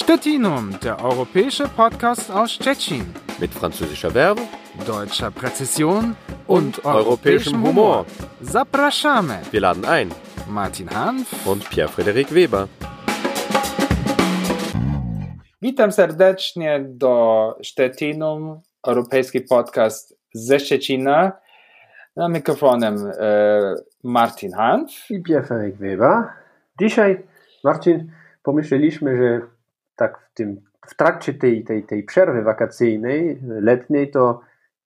Stettinum, der europäische Podcast aus Stettin. Mit französischer Verbe, deutscher Präzision und, und europäischem Humor. Zapraszamy. Wir laden ein. Martin Hanf und Pierre-Frederik Weber. Witam serdecznie do Stettinum, europejski podcast ze Szczecina. Na mikrofonem e, Martin Hanf i Pierre-Frederik Weber. Dzisiaj, Marcin, pomyśleliśmy, że tak w, tym, w trakcie tej, tej, tej przerwy wakacyjnej, letniej, to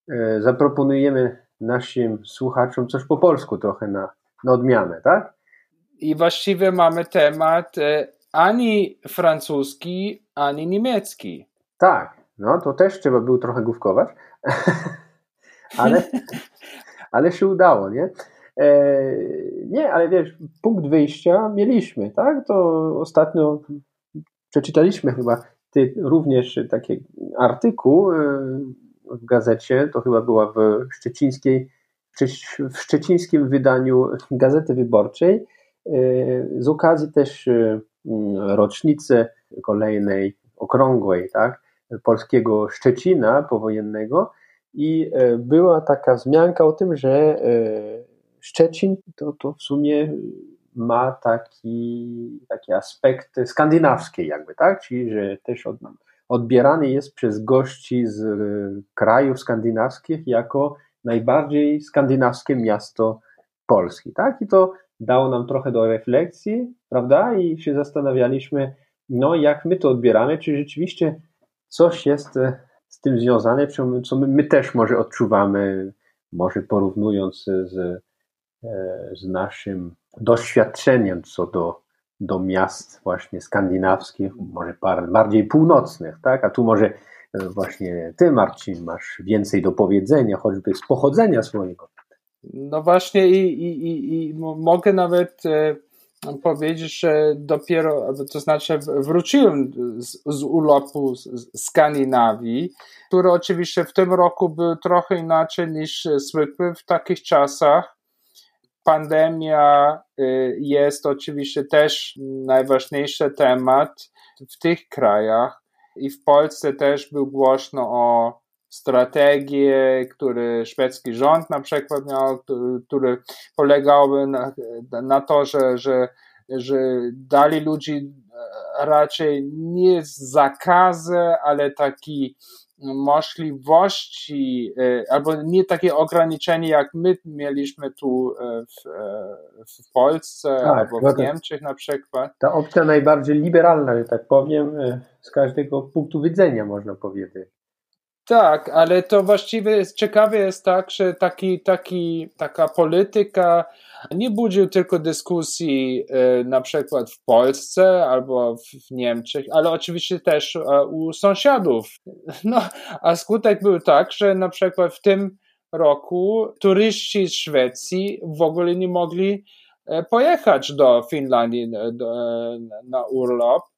e, zaproponujemy naszym słuchaczom coś po polsku trochę na, na odmianę, tak? I właściwie mamy temat e, ani francuski, ani niemiecki. Tak, no to też trzeba było trochę główkować, ale, ale się udało, nie? E, nie, ale wiesz, punkt wyjścia mieliśmy, tak? To ostatnio przeczytaliśmy chyba ty również taki artykuł e, w gazecie, to chyba była w szczecińskiej, w szczecińskim wydaniu Gazety Wyborczej, e, z okazji też e, rocznicy kolejnej, okrągłej, tak, polskiego Szczecina powojennego. I była taka wzmianka o tym, że Szczecin to, to w sumie ma taki, taki aspekt skandynawski jakby, tak? Czyli, że też od, odbierany jest przez gości z e, krajów skandynawskich jako najbardziej skandynawskie miasto Polski, tak? I to dało nam trochę do refleksji, prawda? I się zastanawialiśmy, no jak my to odbieramy, czy rzeczywiście coś jest e, z tym związane, co my, my też może odczuwamy, może porównując z, e, z naszym doświadczeniem co do, do miast właśnie skandynawskich, może bardziej północnych, tak? A tu może e, właśnie ty, Marcin, masz więcej do powiedzenia, choćby z pochodzenia swojego. No właśnie i, i, i, i mogę nawet e, powiedzieć, że dopiero, to znaczy wróciłem z, z urlopu z Skandynawii, który oczywiście w tym roku był trochę inaczej niż zwykły w takich czasach pandemia y, jest oczywiście też najważniejszy temat w tych krajach i w Polsce też był głośno o strategię, który szwedzki rząd na przykład miał, który, polegałby na, na to, że, że, że dali ludzi raczej nie zakazy, ale taki możliwości, e, albo nie takie ograniczenie, jak my mieliśmy tu e, w, e, w Polsce tak, albo w no Niemczech na przykład. Ta opcja najbardziej liberalna, że tak powiem, z każdego punktu widzenia można powiedzieć. Tak, ale to właściwie ciekawe jest tak, że taki, taki, taka polityka nie budził tylko dyskusji e, na przykład w Polsce albo w Niemczech, ale oczywiście też e, u sąsiadów. No, a skutek był tak, że na przykład w tym roku turyści z Szwecji w ogóle nie mogli e, pojechać do Finlandii na urlop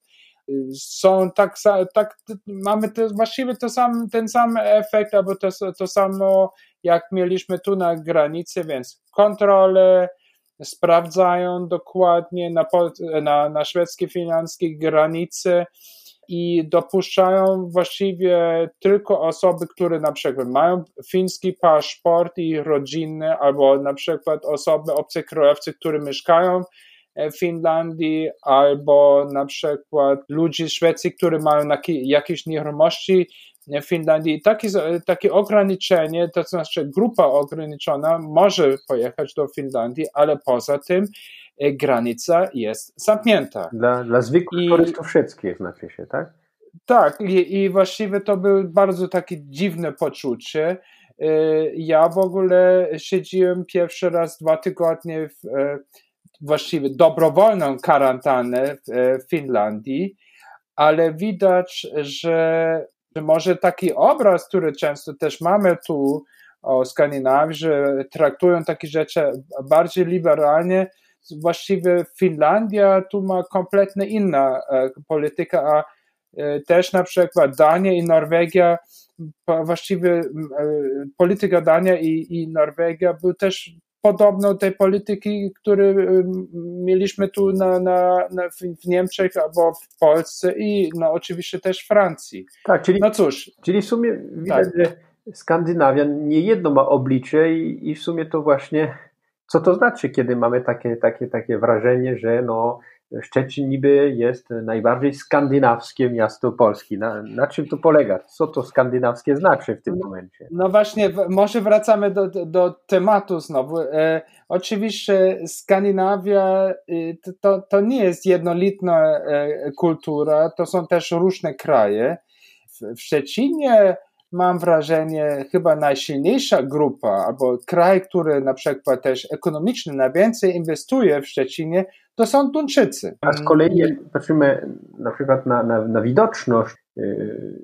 są tak, tak mamy to, właściwie to sam, ten sam efekt, albo to, to samo jak mieliśmy tu na granicy, więc kontrole sprawdzają dokładnie na, na, na szwedzkie finanskie granice i dopuszczają właściwie tylko osoby, które na przykład mają fiński paszport i rodzinny, albo na przykład osoby obcokrajowcy, które mieszkają Finlandii, albo na przykład ludzi z Szwecji, którzy mają jakieś nieruchomości w Finlandii. Takie, takie ograniczenie, to znaczy grupa ograniczona może pojechać do Finlandii, ale poza tym e, granica jest zamknięta. Dla, dla zwykłych I, turystów szwedzkich znaczy się, tak? Tak, i, i właściwie to było bardzo takie dziwne poczucie. E, ja w ogóle siedziłem pierwszy raz dwa tygodnie w, e, właściwie dobrowolną karantannę w Finlandii, ale widać, że może taki obraz, który często też mamy tu o Skandynawii, że traktują takie rzeczy bardziej liberalnie, właściwie Finlandia tu ma kompletnie inna e, polityka, a e, też na przykład Dania i Norwegia, właściwie e, polityka Dania i, i Norwegia był też podobno tej polityki, które mieliśmy tu na, na, na, w Niemczech albo w Polsce i no, oczywiście też w Francji. Tak, czyli, no cóż. Czyli w sumie widać, tak. że Skandynawia nie jedno ma oblicze i, i w sumie to właśnie co to znaczy, kiedy mamy takie, takie, takie wrażenie, że no, Szczecin niby jest najbardziej skandynawskie miasto Polski. Na, na czym to polega? Co to skandynawskie znaczy w tym momencie? No właśnie, może wracamy do, do tematu znowu. E, oczywiście Skandynawia y, to, to nie jest jednolitna e, kultura, to są też różne kraje. W, w Szczecinie mam wrażenie, chyba najsilniejsza grupa, albo kraj, który na przykład też ekonomicznie najwięcej inwestuje w Szczecinie, to są Duńczycy. A z kolei jak patrzymy na przykład na, na, na widoczność yy,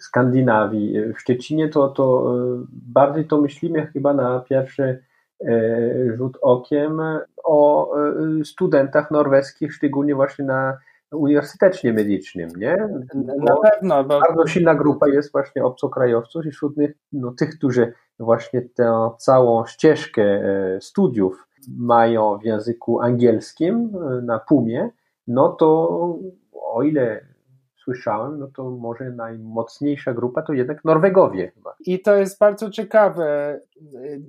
Skandynawii w Szczecinie, to, to yy, bardziej to myślimy chyba na pierwszy yy, rzut okiem o studentach norweskich, szczególnie właśnie na uniwersytecznie medycznym, nie? Bo Na pewno. Bo... Bardzo silna grupa jest właśnie obcokrajowców i wśród nich, no, tych, którzy właśnie tę całą ścieżkę studiów mają w języku angielskim e, na PUMie, no to o ile słyszałem, no to może najmocniejsza grupa to jednak Norwegowie chyba. I to jest bardzo ciekawe.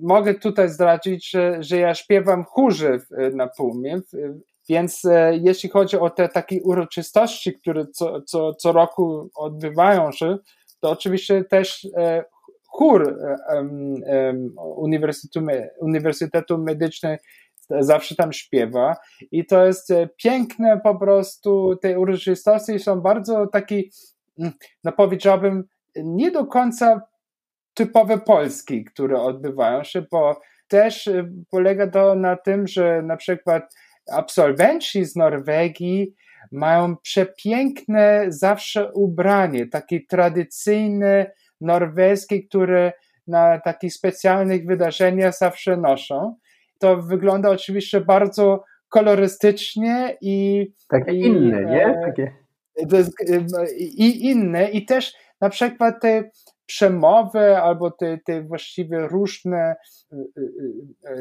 Mogę tutaj zdradzić, że, że ja śpiewam chórze na Pumie więc e, jeśli chodzi o te takie uroczystości, które co, co, co roku odbywają się, to oczywiście też e, chór e, Uniwersytetu, Uniwersytetu Medycznego zawsze tam śpiewa. I to jest piękne po prostu, te uroczystości są bardzo takie, mm, no powiedziałbym, nie do końca typowe polskie, które odbywają się, bo też polega to na tym, że na przykład absolwenci z Norwegii mają przepiękne zawsze ubranie, takie tradycyjne norweskie, które na takich specjalnych wydarzeniach zawsze noszą. To wygląda oczywiście bardzo kolorystycznie i. Takie i, inne, nie? E, Takie. I inne, i też na przykład te przemowy albo te, te właściwie różne y,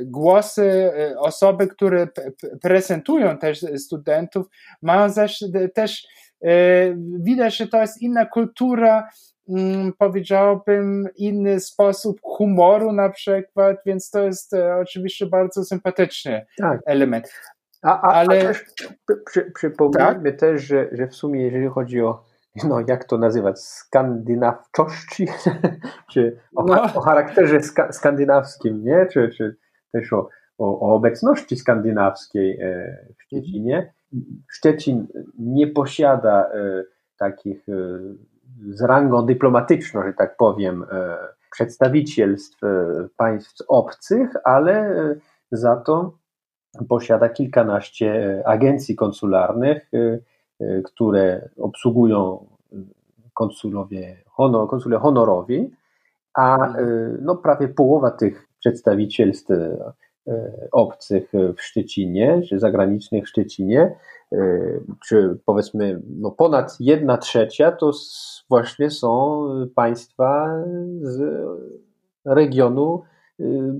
głosy, osoby, które prezentują też studentów, mają też, też widać, że to jest inna kultura, powiedziałbym, inny sposób humoru na przykład, więc to jest e, oczywiście bardzo sympatyczny tak. element. A, a, Ale a też przy, przypomnijmy tak? też, że, że w sumie jeżeli chodzi o no jak to nazywać, skandynawczości, czy o, no. o charakterze ska, skandynawskim, nie? Czy, czy też o, o, o obecności skandynawskiej e, w Szczecinie. Szczecin nie posiada e, takich z rangą dyplomatyczną, że tak powiem, przedstawicielstw państw obcych, ale za to posiada kilkanaście agencji konsularnych, E, które obsługują konsulowie, honor, konsule honorowi, a e, no, prawie połowa tych przedstawicielstw e, obcych w Szczecinie, czy zagranicznych w Szczecinie, czy powiedzmy no ponad jedna trzecia, to właśnie są państwa z regionu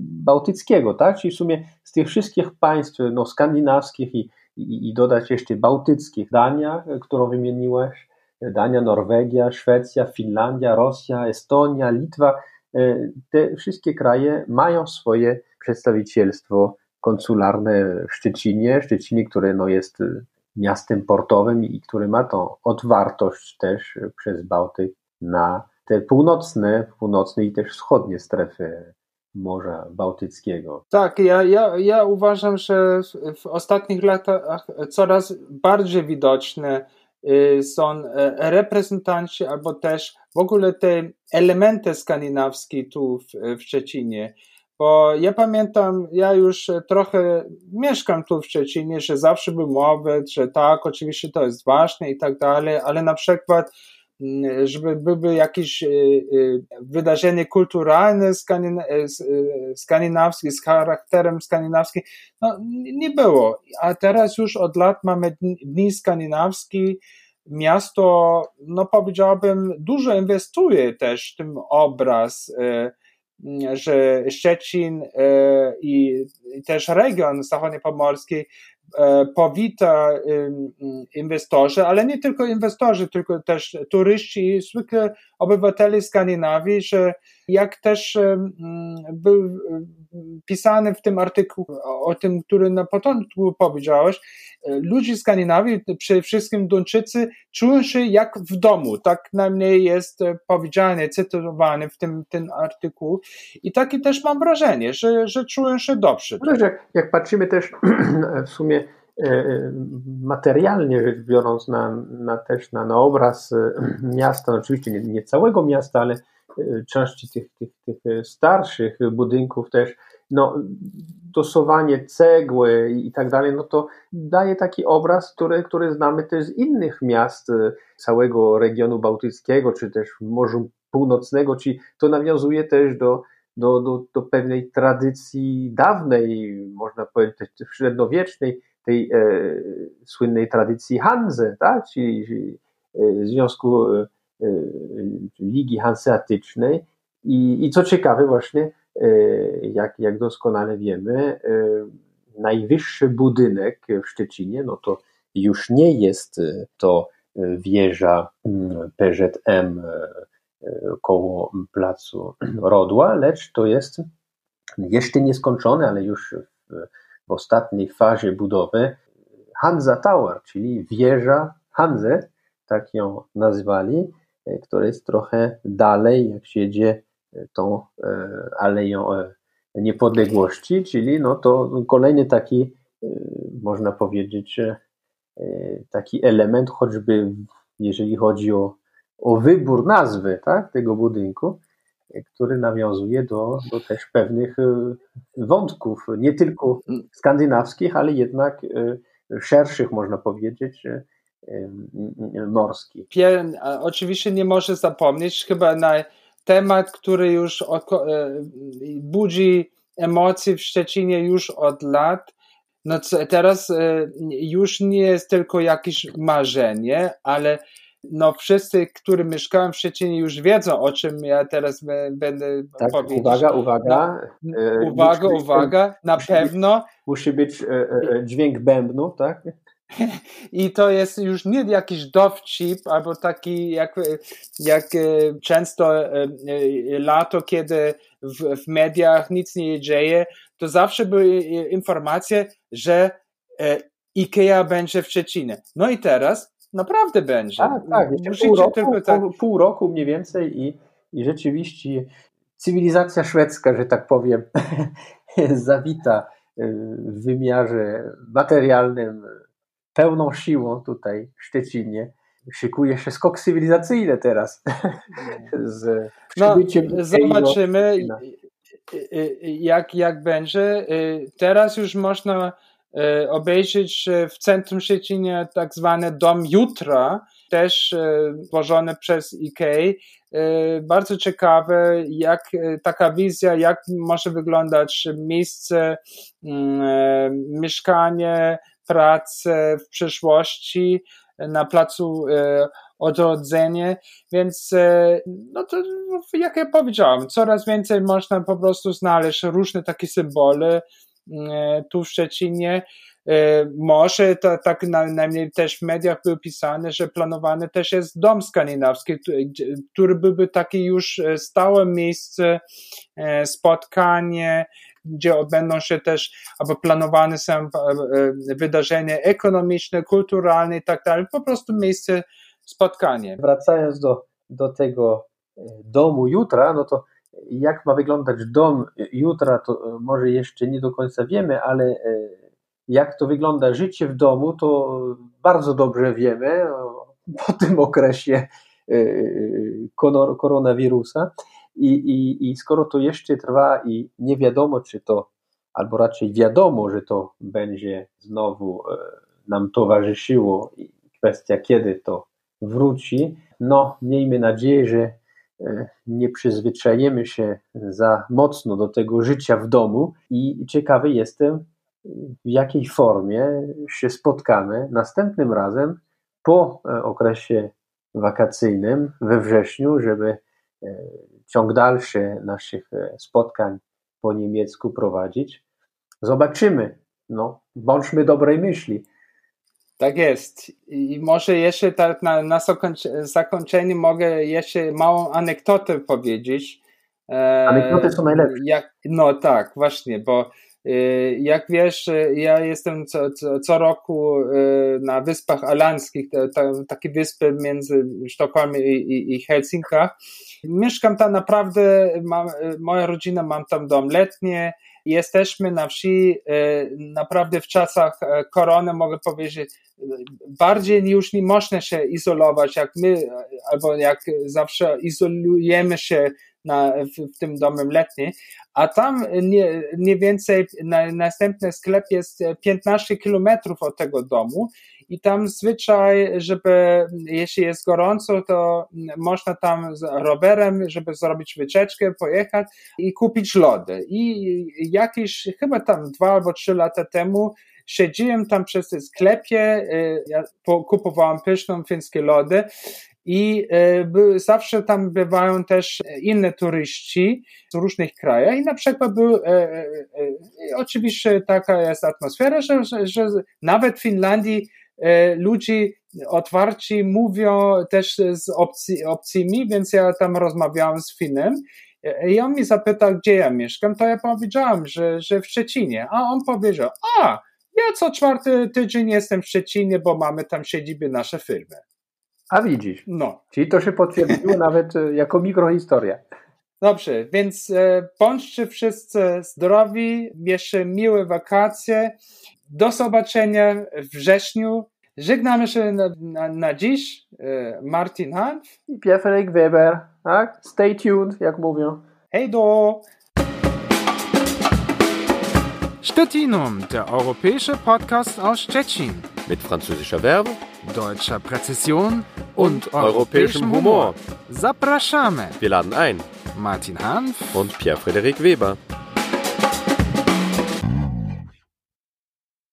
bałtyckiego, tak? Czyli w sumie z tych wszystkich państw no, skandynawskich i i, i dodać jeszcze bałtyckich. Dania, którą wymieniłaś, Dania, Norwegia, Szwecja, Finlandia, Rosja, Estonia, Litwa. E, te wszystkie kraje mają swoje przedstawicielstwo konsularne w Szczecinie. Szczecinie, które no jest miastem portowym i który ma tą otwartość też przez Bałtyk na te północne, północne i też wschodnie strefy Morza Bałtyckiego. Tak, ja, ja, ja uważam, że w, ostatnich latach coraz bardziej widoczne y, są e, reprezentanci albo też w ogóle te elementy skandynawskie tu w Szczecinie. Bo ja pamiętam, ja już trochę mieszkam tu w Szczecinie, że zawsze był mowy, że tak, oczywiście to jest ważne i tak dalej, ale na przykład Mm, żeby były jakieś e, e, wydarzenie kulturalne e, skandynawskie, z charakterem skandynawskim, no nie było. A teraz już od lat mamy Dni Skandynawskie, miasto, no powiedziałbym, dużo inwestuje też w ten obraz że Szczecin i też region zachodniopomorski powita inwestorzy, ale nie tylko inwestorzy, tylko też turyści i zwykle obywatele Skandynawii, że jak też był pisany w tym artykuł o tym, który na początku powiedziałeś, ludzie Skandynawii, przede wszystkim Duńczycy, czują się jak w domu. Tak najmniej jest powiedziane, cytowane w tym, tym artykuł. I takie też mam wrażenie, że, że czują się dobrze. Że jak patrzymy też w sumie e, materialnie rzecz biorąc na, na też na, na obraz e, miasta, no oczywiście nie, nie całego miasta, ale e, części tych, tych, tych starszych budynków też, no, dosowanie cegły i tak dalej, no to daje taki obraz, który, który znamy też z innych miast całego regionu bałtyckiego, czy też Morzu Północnego, czyli to nawiązuje też do, do, do, do pewnej tradycji dawnej, można powiedzieć średniowiecznej, tej e, słynnej tradycji Hanze, tak? czyli, czyli e, Związku e, Ligi Hanseatycznej. I, I co ciekawe, właśnie, jak, jak doskonale wiemy, najwyższy budynek w Szczecinie, no to już nie jest to wieża mm, PZM koło placu Rodła, lecz to jest jeszcze nieskończone, ale już w, w ostatniej fazie budowy Hansa Tower, czyli wieża Hanze, tak ją nazwali, która jest trochę dalej, jak się jedzie tą e, aleją e, niepodległości, czyli no to kolejny taki, e, można powiedzieć, taki element, choćby jeżeli chodzi o o wybór nazwy tak, tego budynku, który nawiązuje do, do też pewnych e, wątków, nie tylko skandynawskich, ale jednak e, szerszych, można powiedzieć, e, morskich. oczywiście nie może zapomnieć chyba na temat, który już budzi emocje w Szczecinie już od lat. No teraz już nie jest tylko jakieś marzenie, ale no wszyscy, którzy mieszkają w Szczecinie już wiedzą, o czym ja teraz będę tak, powiedzieć. Uwaga, uwaga. No, uwaga, musi uwaga, być, na musi pewno. Być, musi być e, e, dźwięk bębnu, tak? I to jest już nie jakiś dowcip, albo taki jak, jak często lato, kiedy w, w mediach nic nie dzieje, to zawsze były informacje, że IKEA będzie w Szczecinie. No i teraz naprawdę będzie. Tak, tak. Pół roku, tak... pół roku mniej więcej i, i rzeczywiście cywilizacja szwedzka, że tak powiem, zawita y, w wymiarze materialnym pełną siłą tutaj w Szczecinie. Szykuje się skok cywilizacyjny teraz. Z no, zobaczymy, jak, jak będzie. Y, teraz już można obejrzeć w centrum Szczecinia tak zwany Dom Jutra, też tworzony e, przez IKEA. E, bardzo ciekawe, jak taka wizja, jak może wyglądać miejsce, mm, mieszkanie, pracę w przyszłości na placu odrodzenie, więc no to jak ja powiedziałem, coraz więcej można po prostu znaleźć różne takie symbole, E, tu w Szczecinie. E, może to tak najmniej też w mediach było pisane, że planowany też jest dom skandynawski, który byłby takie już e, stałe miejsce, spotkanie, gdzie odbędą się też, albo planowane są wydarzenia ekonomiczne, kulturalne i tak dalej, po prostu miejsce spotkanie. Wracając do, do tego domu jutra, no to jak ma wyglądać dom jutra, to może jeszcze nie do końca wiemy, ale e, jak to wygląda życie w domu, to bardzo dobrze wiemy po tym okresie e, koronawirusa. I, i, I skoro to jeszcze trwa i nie wiadomo, czy to, albo raczej wiadomo, że to będzie znowu e, nam towarzyszyło i kwestia kiedy to wróci, no miejmy nadzieję, że E, nie przyzwyczajemy się za mocno do tego życia w domu i ciekawy jestem, w jakiej formie się spotkamy następnym razem po e, okresie wakacyjnym we wrześniu, żeby e, ciąg dalszy naszych e, spotkań po niemiecku prowadzić. Zobaczymy. No, bądźmy dobrej myśli. Tak jest. I może jeszcze tak na, na zakończenie mogę jeszcze małą anegdotę powiedzieć. E, Anegdoty są najlepsze. Jak, no tak, właśnie, bo e, jak wiesz, ja jestem co, co, co roku e, na Wyspach Alanskich, takie wyspy między Sztokholmem i, i, i Helsinkach. Mieszkam tam naprawdę, mam, moja rodzina, mam tam dom letnie, jesteśmy na wsi naprawdę w czasach korony, mogę powiedzieć, bardziej już nie można się izolować, jak my, albo jak zawsze izolujemy się na, w, w tym domem letnim, a tam nie, nie więcej, na, następny sklep jest 15 kilometrów od tego domu i tam zwyczaj, żeby jeśli jest gorąco, to można tam z rowerem, żeby zrobić wycieczkę, pojechać i kupić lody. I jakieś chyba tam dwa albo trzy lata temu siedziłem tam przez sklepie, y, ja kupowałem pyszną fińskie lody i y, zawsze tam bywają też inne turyści z różnych krajów i na przykład był, e, e, e, oczywiście taka jest atmosfera, że, że, że nawet w Finlandii ludzie otwarci mówią też z obcy, obcymi, więc ja tam rozmawiałem z Finem. I on mi zapytał, gdzie ja mieszkam, to ja powiedziałem, że, że w Szczecinie, a on powiedział, a, ja co czwarty tydzień jestem w Szczecinie, bo mamy tam siedzibę nasze firmy. A widzisz. No. Czyli to się potwierdziło nawet e, jako mikrohistoria. Dobrze, więc e, bądźcie wszyscy zdrowi, jeszcze miłe wakacje. Do zobaczenia w wrześniu. Żegnamy się na, na, na dziś. E, Martin Hanf i Pierre Weber. Tak? Stay tuned, jak mówią. Hej do! Stettinum, der europäische Podcast aus Stettin. Mit französischer Verbe, deutscher Präzision und, und europäischem Humor. Zapraszamy. Wir laden ein. Martin Hanf und Pierre-Frederik Weber.